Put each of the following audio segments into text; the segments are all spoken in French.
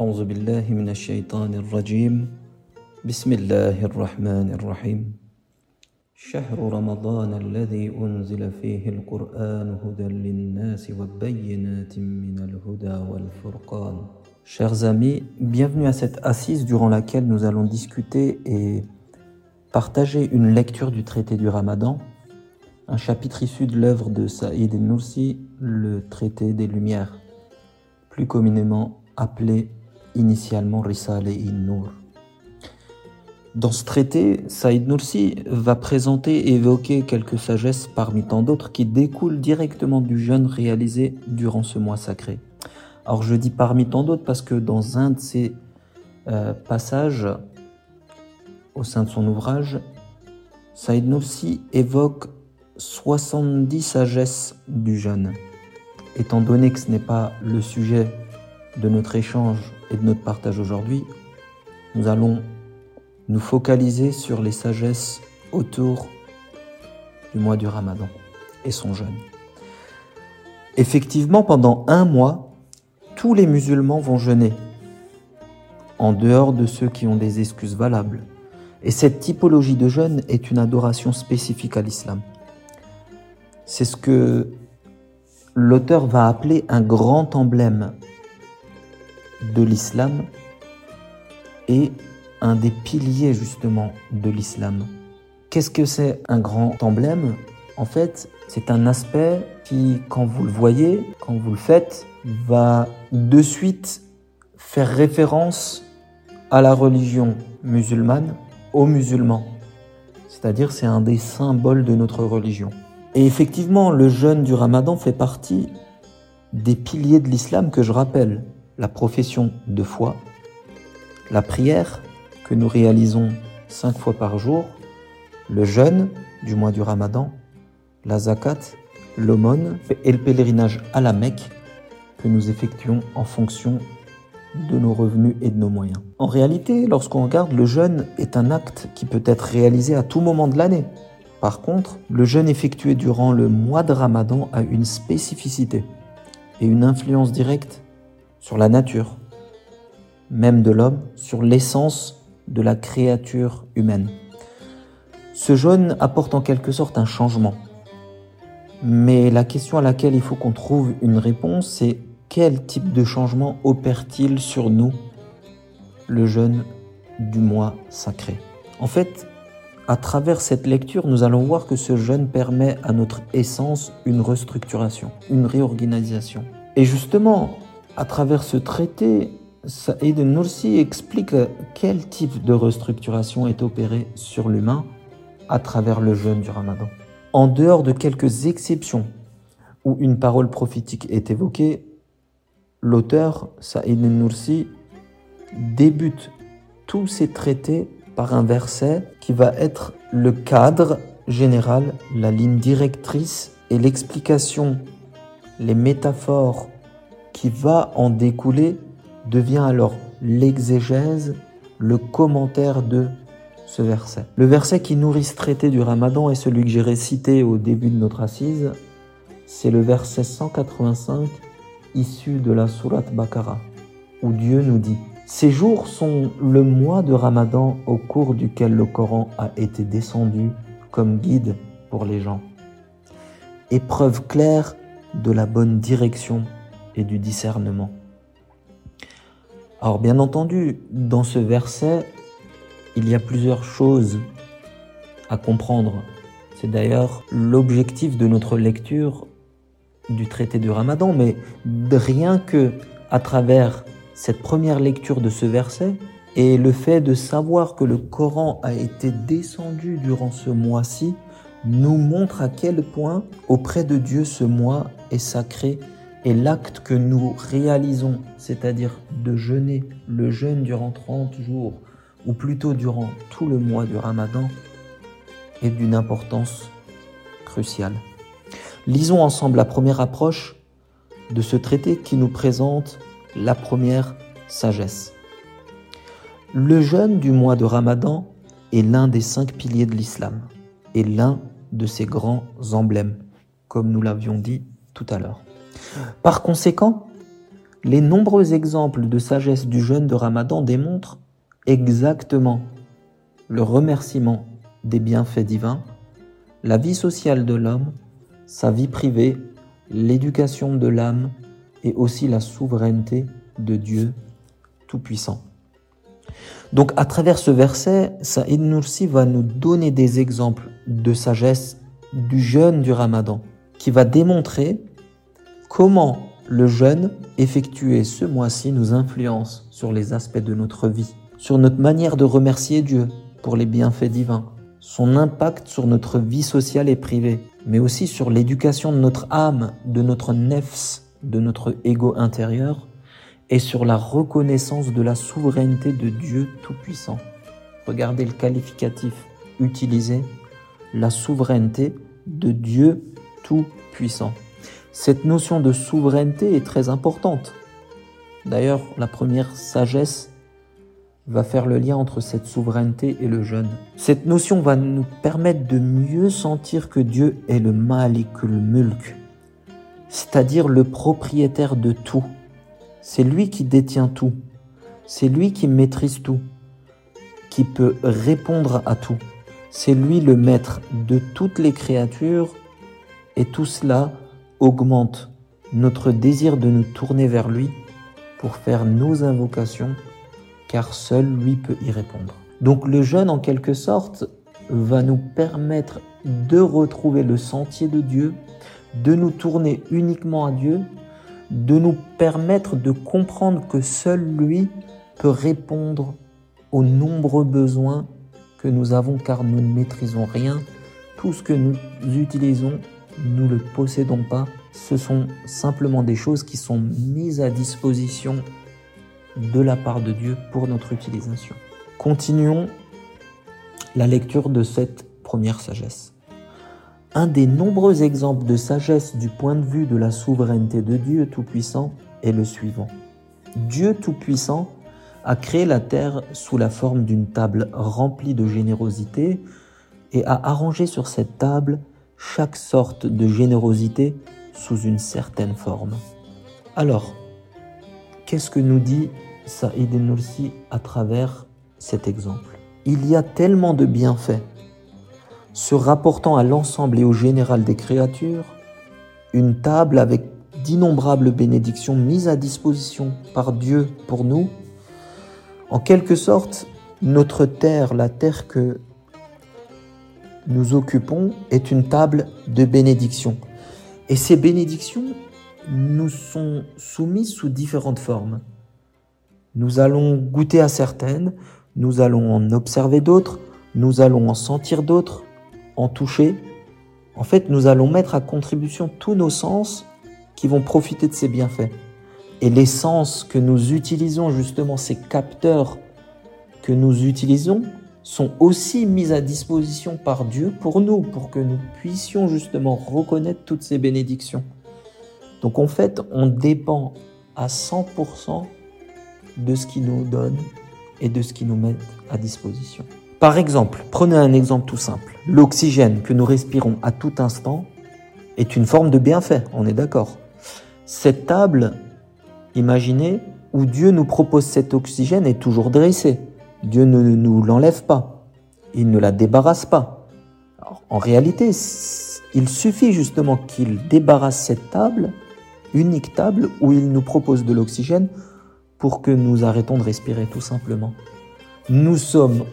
أعوذ بالله من الشيطان الرجيم بسم الله الرحمن الرحيم شهر رمضان الذي أنزل فيه القرآن هدى للناس وبينات من الهدى والفرقان Chers amis, bienvenue à cette assise durant laquelle nous allons discuter et partager une lecture du traité du Ramadan, un chapitre issu de l'œuvre de Saïd el-Nursi, le traité des Lumières, plus communément appelé initialement Risale in-Nur. Dans ce traité, Saïd Nursi va présenter et évoquer quelques sagesses parmi tant d'autres qui découlent directement du jeûne réalisé durant ce mois sacré. Alors je dis parmi tant d'autres parce que dans un de ces euh, passages, au sein de son ouvrage, Saïd Nursi évoque 70 sagesses du jeûne. Étant donné que ce n'est pas le sujet de notre échange et de notre partage aujourd'hui, nous allons nous focaliser sur les sagesses autour du mois du Ramadan et son jeûne. Effectivement, pendant un mois, tous les musulmans vont jeûner, en dehors de ceux qui ont des excuses valables. Et cette typologie de jeûne est une adoration spécifique à l'islam. C'est ce que l'auteur va appeler un grand emblème de l'islam et un des piliers justement de l'islam. Qu'est-ce que c'est un grand emblème? En fait, c'est un aspect qui, quand vous le voyez, quand vous le faites, va de suite faire référence à la religion musulmane, aux musulmans. C'est-à-dire c'est un des symboles de notre religion. Et effectivement, le jeûne du ramadan fait partie des piliers de l'islam que je rappelle la profession de foi, la prière que nous réalisons cinq fois par jour, le jeûne du mois du Ramadan, la zakat, l'aumône et le pèlerinage à la Mecque que nous effectuons en fonction de nos revenus et de nos moyens. En réalité, lorsqu'on regarde, le jeûne est un acte qui peut être réalisé à tout moment de l'année. Par contre, le jeûne effectué durant le mois de Ramadan a une spécificité et une influence directe sur la nature, même de l'homme, sur l'essence de la créature humaine. Ce jeûne apporte en quelque sorte un changement. Mais la question à laquelle il faut qu'on trouve une réponse, c'est quel type de changement opère-t-il sur nous le jeûne du mois sacré? En fait, à travers cette lecture, nous allons voir que ce jeûne permet à notre essence une restructuration, une réorganisation. Et justement, à travers ce traité, Saïd Nursi explique quel type de restructuration est opérée sur l'humain à travers le jeûne du ramadan. En dehors de quelques exceptions où une parole prophétique est évoquée, l'auteur Saïd Nursi débute tous ses traités par un verset qui va être le cadre général, la ligne directrice et l'explication, les métaphores qui va en découler devient alors l'exégèse, le commentaire de ce verset. Le verset qui nourrit ce traité du ramadan est celui que j'ai récité au début de notre assise. C'est le verset 185 issu de la sourate Bakara, où Dieu nous dit Ces jours sont le mois de ramadan au cours duquel le Coran a été descendu comme guide pour les gens. Épreuve claire de la bonne direction et du discernement. Alors bien entendu, dans ce verset, il y a plusieurs choses à comprendre. C'est d'ailleurs l'objectif de notre lecture du traité du Ramadan, mais rien que à travers cette première lecture de ce verset et le fait de savoir que le Coran a été descendu durant ce mois-ci nous montre à quel point auprès de Dieu ce mois est sacré et l'acte que nous réalisons, c'est-à-dire de jeûner le jeûne durant 30 jours, ou plutôt durant tout le mois du ramadan, est d'une importance cruciale. Lisons ensemble la première approche de ce traité qui nous présente la première sagesse. Le jeûne du mois de ramadan est l'un des cinq piliers de l'islam et l'un de ses grands emblèmes, comme nous l'avions dit tout à l'heure. Par conséquent, Les nombreux exemples de sagesse du jeûne de Ramadan démontrent exactement le remerciement des bienfaits divins, la vie sociale de l'homme, sa vie privée, l'éducation de l'âme et aussi la souveraineté de Dieu Tout-Puissant. Donc à travers ce verset, Saïd Nursi va nous donner des exemples de sagesse du jeûne du ramadan, qui va démontrer comment le jeûne effectué ce mois-ci nous influence sur les aspects de notre vie, sur notre manière de remercier Dieu pour les bienfaits divins, son impact sur notre vie sociale et privée, mais aussi sur l'éducation de notre âme, de notre nefs, de notre ego intérieur, et sur la reconnaissance de la souveraineté de Dieu Tout-Puissant. Regardez le qualificatif utilisé, la souveraineté de Dieu Tout-Puissant. Cette notion de souveraineté est très importante. D'ailleurs, la première sagesse va faire le lien entre cette souveraineté et le jeûne. Cette notion va nous permettre de mieux sentir que Dieu est le Malikul Mulk, c'est-à-dire le propriétaire de tout. C'est lui qui détient tout. C'est lui qui maîtrise tout, qui peut répondre à tout. C'est lui le maître de toutes les créatures et tout cela augmente notre désir de nous tourner vers lui pour faire nos invocations car seul lui peut y répondre. Donc le jeûne en quelque sorte va nous permettre de retrouver le sentier de Dieu, de nous tourner uniquement à Dieu de nous permettre de comprendre que seul lui peut répondre aux nombreux besoins que nous avons car nous ne maîtrisons rien. Tout ce que nous utilisons, nous ne le possédons pas. Ce sont simplement des choses qui sont mises à disposition de la part de Dieu pour notre utilisation. Continuons la lecture de cette première sagesse. Un des nombreux exemples de sagesse du point de vue de la souveraineté de Dieu Tout-Puissant est le suivant. Dieu Tout-Puissant a créé la terre sous la forme d'une table remplie de générosité et a arrangé sur cette table chaque sorte de générosité sous une certaine forme. Alors, qu'est-ce que nous dit Saïd Nursi à travers cet exemple? Il y a tellement de bienfaits se rapportant à l'ensemble et au général des créatures, une table avec d'innombrables bénédictions mises à disposition par Dieu pour nous, en quelque sorte, notre terre, la terre que nous occupons, est une table de bénédictions. Et ces bénédictions nous sont soumises sous différentes formes. Nous allons goûter à certaines, nous allons en observer d'autres, nous allons en sentir d'autres, en toucher, en fait, nous allons mettre à contribution tous nos sens qui vont profiter de ces bienfaits. Et les sens que nous utilisons, justement, ces capteurs que nous utilisons, sont aussi mis à disposition par Dieu pour nous, pour que nous puissions justement reconnaître toutes ces bénédictions. Donc en fait, on dépend à 100% de ce qu'il nous donne et de ce qu'il nous met à disposition. Par exemple, prenez un exemple tout simple. L'oxygène que nous respirons à tout instant est une forme de bienfait, on est d'accord. Cette table, imaginez, où Dieu nous propose cet oxygène est toujours dressée. Dieu ne nous l'enlève pas. Il ne la débarrasse pas. en réalité, il suffit justement qu'il débarrasse cette table, unique table, où il nous propose de l'oxygène pour que nous arrêtons de respirer tout simplement. Nous sommes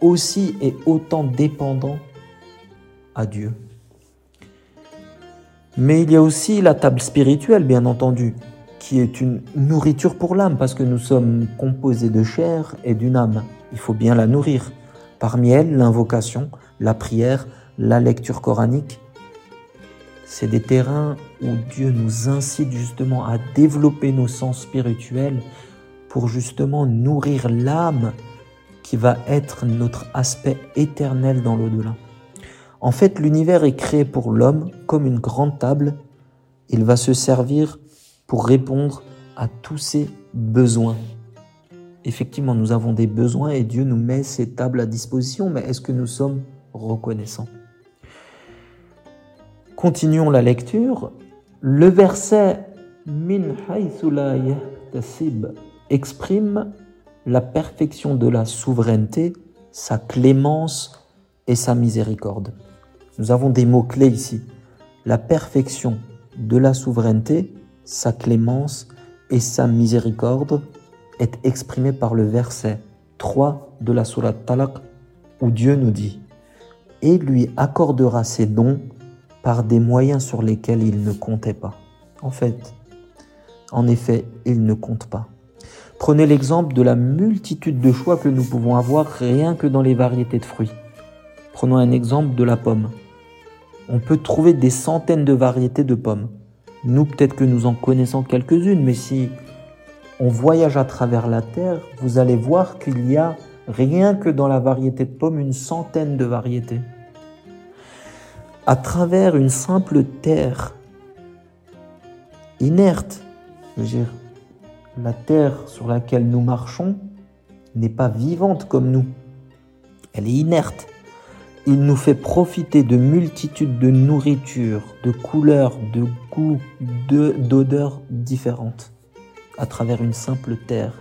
aussi et autant dépendant à Dieu. Mais il y a aussi la table spirituelle, bien entendu, qui est une nourriture pour l'âme, parce que nous sommes composés de chair et d'une âme. Il faut bien la nourrir. Parmi elles, l'invocation, la prière, la lecture coranique. C'est des terrains où Dieu nous incite justement à développer nos sens spirituels pour justement nourrir l'âme qui va être notre aspect éternel dans l'au-delà. En fait, l'univers est créé pour l'homme comme une grande table. Il va se servir pour répondre à tous ses besoins. Effectivement, nous avons des besoins et Dieu nous met ces tables à disposition, mais est-ce que nous sommes reconnaissants? Continuons la lecture. Le verset Min Yahtasib exprime la perfection de la souveraineté, sa clémence et sa miséricorde. Nous avons des mots-clés ici. La perfection de la souveraineté, sa clémence et sa miséricorde est exprimée par le verset 3 de la Sourate Talaq où Dieu nous dit Et lui accordera ses dons par des moyens sur lesquels il ne comptait pas. En fait, en effet, il ne compte pas. Prenez l'exemple de la multitude de choix que nous pouvons avoir rien que dans les variétés de fruits. Prenons un exemple de la pomme on peut trouver des centaines de variétés de pommes. Nous, peut-être que nous en connaissons quelques-unes, mais si on voyage à travers la Terre, vous allez voir qu'il y a rien que dans la variété de pommes une centaine de variétés. À travers une simple terre inerte, je veux dire, la terre sur laquelle nous marchons n'est pas vivante comme nous. Elle est inerte il nous fait profiter de multitudes de nourritures, de couleurs, de goûts, d'odeurs différentes à travers une simple terre.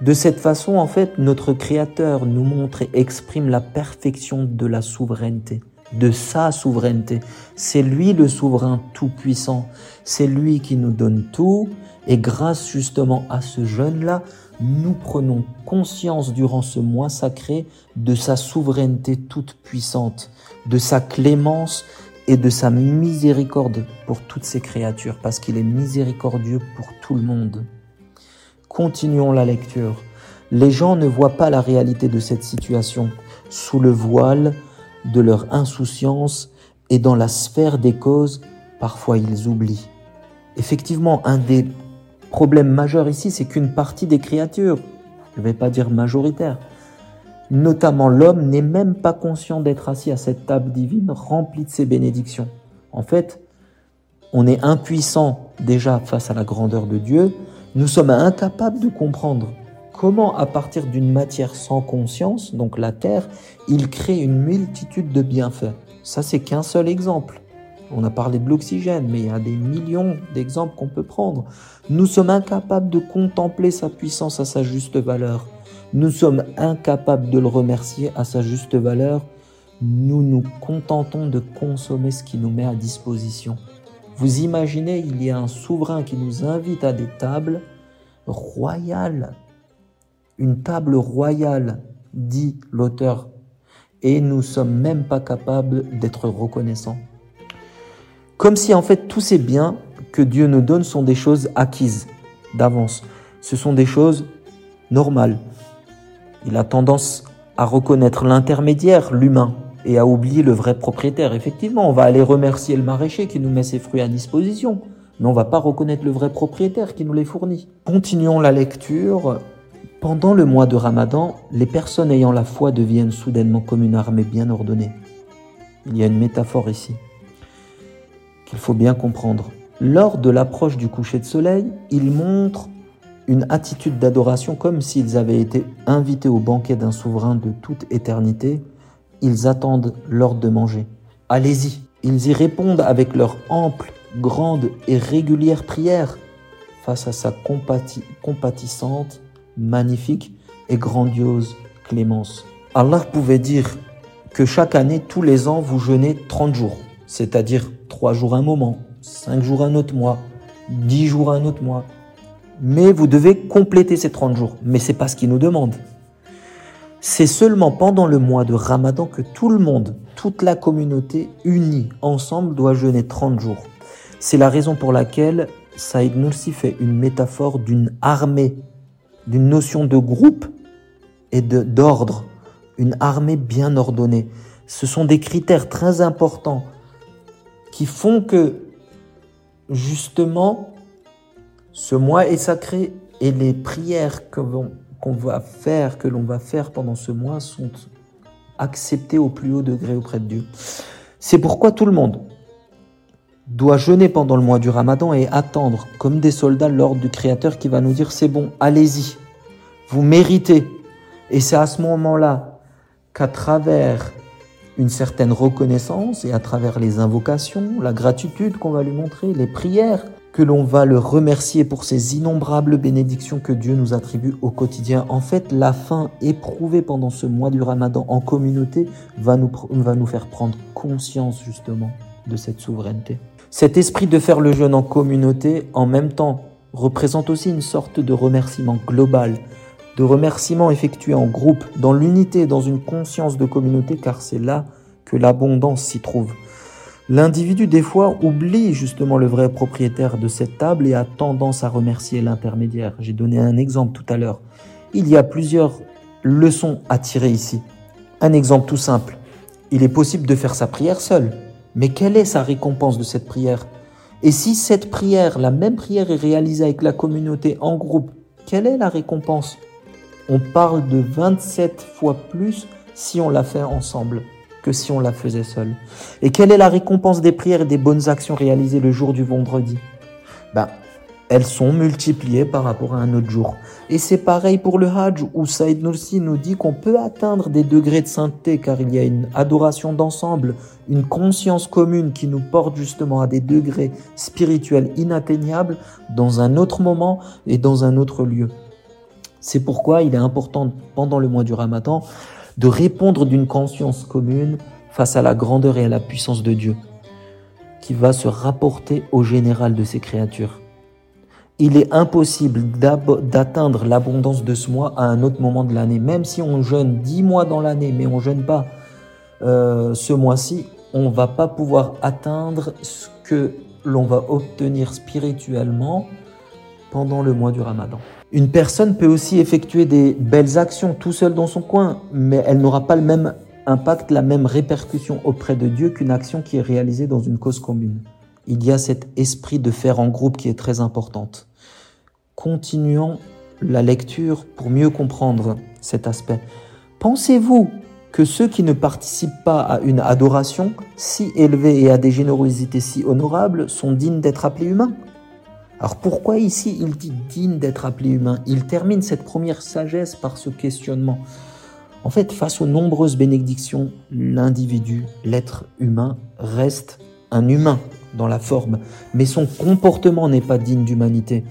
De cette façon, en fait, notre Créateur nous montre et exprime la perfection de la souveraineté, de sa souveraineté. C'est lui le souverain tout-puissant. C'est lui qui nous donne tout. Et grâce justement à ce jeune-là, nous prenons conscience durant ce mois sacré de sa souveraineté toute puissante, de sa clémence et de sa miséricorde pour toutes ses créatures, parce qu'il est miséricordieux pour tout le monde. Continuons la lecture. Les gens ne voient pas la réalité de cette situation sous le voile de leur insouciance et dans la sphère des causes, parfois ils oublient. Effectivement, un des problème majeur ici, c'est qu'une partie des créatures, je ne vais pas dire majoritaire, notamment l'homme, n'est même pas conscient d'être assis à cette table divine remplie de ses bénédictions. En fait, on est impuissant déjà face à la grandeur de Dieu, nous sommes incapables de comprendre comment, à partir d'une matière sans conscience, donc la terre, il crée une multitude de bienfaits. Ça, c'est qu'un seul exemple. On a parlé de l'oxygène, mais il y a des millions d'exemples qu'on peut prendre. Nous sommes incapables de contempler sa puissance à sa juste valeur. Nous sommes incapables de le remercier à sa juste valeur. Nous nous contentons de consommer ce qui nous met à disposition. Vous imaginez, il y a un souverain qui nous invite à des tables royales. Une table royale, dit l'auteur. Et nous sommes même pas capables d'être reconnaissants. Comme si en fait tous ces biens que Dieu nous donne sont des choses acquises d'avance. Ce sont des choses normales. Il a tendance à reconnaître l'intermédiaire, l'humain, et à oublier le vrai propriétaire. Effectivement, on va aller remercier le maraîcher qui nous met ses fruits à disposition, mais on va pas reconnaître le vrai propriétaire qui nous les fournit. Continuons la lecture. Pendant le mois de Ramadan, les personnes ayant la foi deviennent soudainement comme une armée bien ordonnée. Il y a une métaphore ici qu'il faut bien comprendre. Lors de l'approche du coucher de soleil, ils montrent une attitude d'adoration comme s'ils avaient été invités au banquet d'un souverain de toute éternité. Ils attendent l'ordre de manger. Allez-y. Ils y répondent avec leur ample, grande et régulière prière face à sa compatissante, magnifique et grandiose clémence. Allah pouvait dire que chaque année, tous les ans, vous jeûnez 30 jours c'est-à-dire trois jours un moment, cinq jours un autre mois, dix jours un autre mois. Mais vous devez compléter ces 30 jours. Mais c'est pas ce qu'il nous demande. C'est seulement pendant le mois de Ramadan que tout le monde, toute la communauté unie ensemble doit jeûner 30 jours. C'est la raison pour laquelle Saïd Nursi fait une métaphore d'une armée, d'une notion de groupe et d'ordre, une armée bien ordonnée. Ce sont des critères très importants qui font que justement ce mois est sacré et les prières qu'on va faire, que l'on va faire pendant ce mois sont acceptées au plus haut degré auprès de Dieu. C'est pourquoi tout le monde doit jeûner pendant le mois du Ramadan et attendre comme des soldats l'ordre du Créateur qui va nous dire c'est bon, allez-y, vous méritez. Et c'est à ce moment-là qu'à travers une certaine reconnaissance et à travers les invocations, la gratitude qu'on va lui montrer, les prières, que l'on va le remercier pour ces innombrables bénédictions que Dieu nous attribue au quotidien. En fait, la faim éprouvée pendant ce mois du ramadan en communauté va nous, va nous faire prendre conscience justement de cette souveraineté. Cet esprit de faire le jeûne en communauté, en même temps, représente aussi une sorte de remerciement global, de remerciement effectué en groupe, dans l'unité, dans une conscience de communauté, car c'est là que l'abondance s'y trouve. L'individu, des fois, oublie justement le vrai propriétaire de cette table et a tendance à remercier l'intermédiaire. J'ai donné un exemple tout à l'heure. Il y a plusieurs leçons à tirer ici. Un exemple tout simple. Il est possible de faire sa prière seul. Mais quelle est sa récompense de cette prière? Et si cette prière, la même prière, est réalisée avec la communauté en groupe, quelle est la récompense? On parle de 27 fois plus si on la fait ensemble que si on la faisait seule. Et quelle est la récompense des prières et des bonnes actions réalisées le jour du vendredi? Ben, Elles sont multipliées par rapport à un autre jour. Et c'est pareil pour le Hajj, où Saïd Nursi nous dit qu'on peut atteindre des degrés de sainteté car il y a une adoration d'ensemble, une conscience commune qui nous porte justement à des degrés spirituels inatteignables dans un autre moment et dans un autre lieu. C'est pourquoi il est important pendant le mois du Ramadan de répondre d'une conscience commune face à la grandeur et à la puissance de Dieu, qui va se rapporter au général de ses créatures. Il est impossible d'atteindre l'abondance de ce mois à un autre moment de l'année. Même si on jeûne dix mois dans l'année, mais on jeûne pas euh, ce mois-ci, on va pas pouvoir atteindre ce que l'on va obtenir spirituellement pendant le mois du Ramadan. Une personne peut aussi effectuer des belles actions tout seul dans son coin, mais elle n'aura pas le même impact, la même répercussion auprès de Dieu qu'une action qui est réalisée dans une cause commune. Il y a cet esprit de faire en groupe qui est très importante. Continuons la lecture pour mieux comprendre cet aspect. Pensez-vous que ceux qui ne participent pas à une adoration si élevée et à des générosités si honorables sont dignes d'être appelés humains? Alors pourquoi ici il dit digne d'être appelé humain? Il termine cette première sagesse par ce questionnement. En fait, face aux nombreuses bénédictions, l'individu, l'être humain, reste un humain dans la forme, mais son comportement n'est pas digne d'humanité.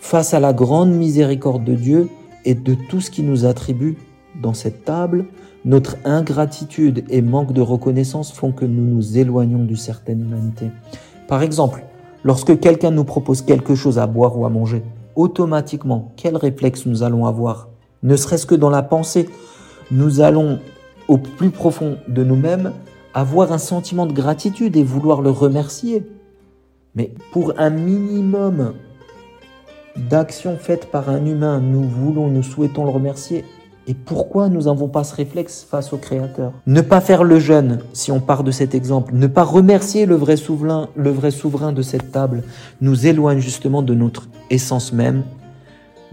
Face à la grande miséricorde de Dieu et de tout ce qui nous attribue dans cette table, notre ingratitude et manque de reconnaissance font que nous nous éloignons d'une certaine humanité. Par exemple, Lorsque quelqu'un nous propose quelque chose à boire ou à manger, automatiquement, quel réflexe nous allons avoir? Ne serait-ce que dans la pensée, nous allons au plus profond de nous-mêmes avoir un sentiment de gratitude et vouloir le remercier. Mais pour un minimum d'action faite par un humain, nous voulons, nous souhaitons le remercier et pourquoi nous n'avons pas ce réflexe face au Créateur? Ne pas faire le jeûne, si on part de cet exemple, ne pas remercier le vrai souverain, le vrai souverain de cette table, nous éloigne justement de notre essence même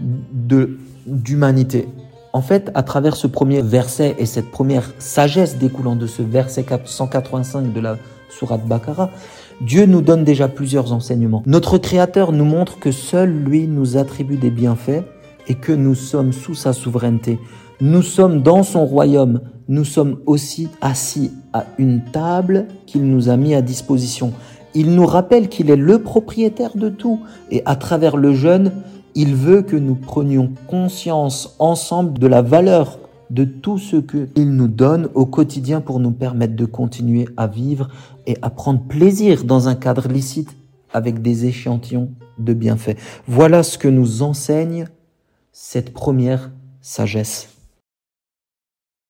de d'humanité. En fait, à travers ce premier verset et cette première sagesse découlant de ce verset 185 de la sourate Bakara, Dieu nous donne déjà plusieurs enseignements. Notre Créateur nous montre que seul lui nous attribue des bienfaits et que nous sommes sous sa souveraineté. Nous sommes dans son royaume. Nous sommes aussi assis à une table qu'il nous a mis à disposition. Il nous rappelle qu'il est le propriétaire de tout et à travers le jeûne, il veut que nous prenions conscience ensemble de la valeur de tout ce qu'il nous donne au quotidien pour nous permettre de continuer à vivre et à prendre plaisir dans un cadre licite avec des échantillons de bienfaits. Voilà ce que nous enseigne cette première sagesse.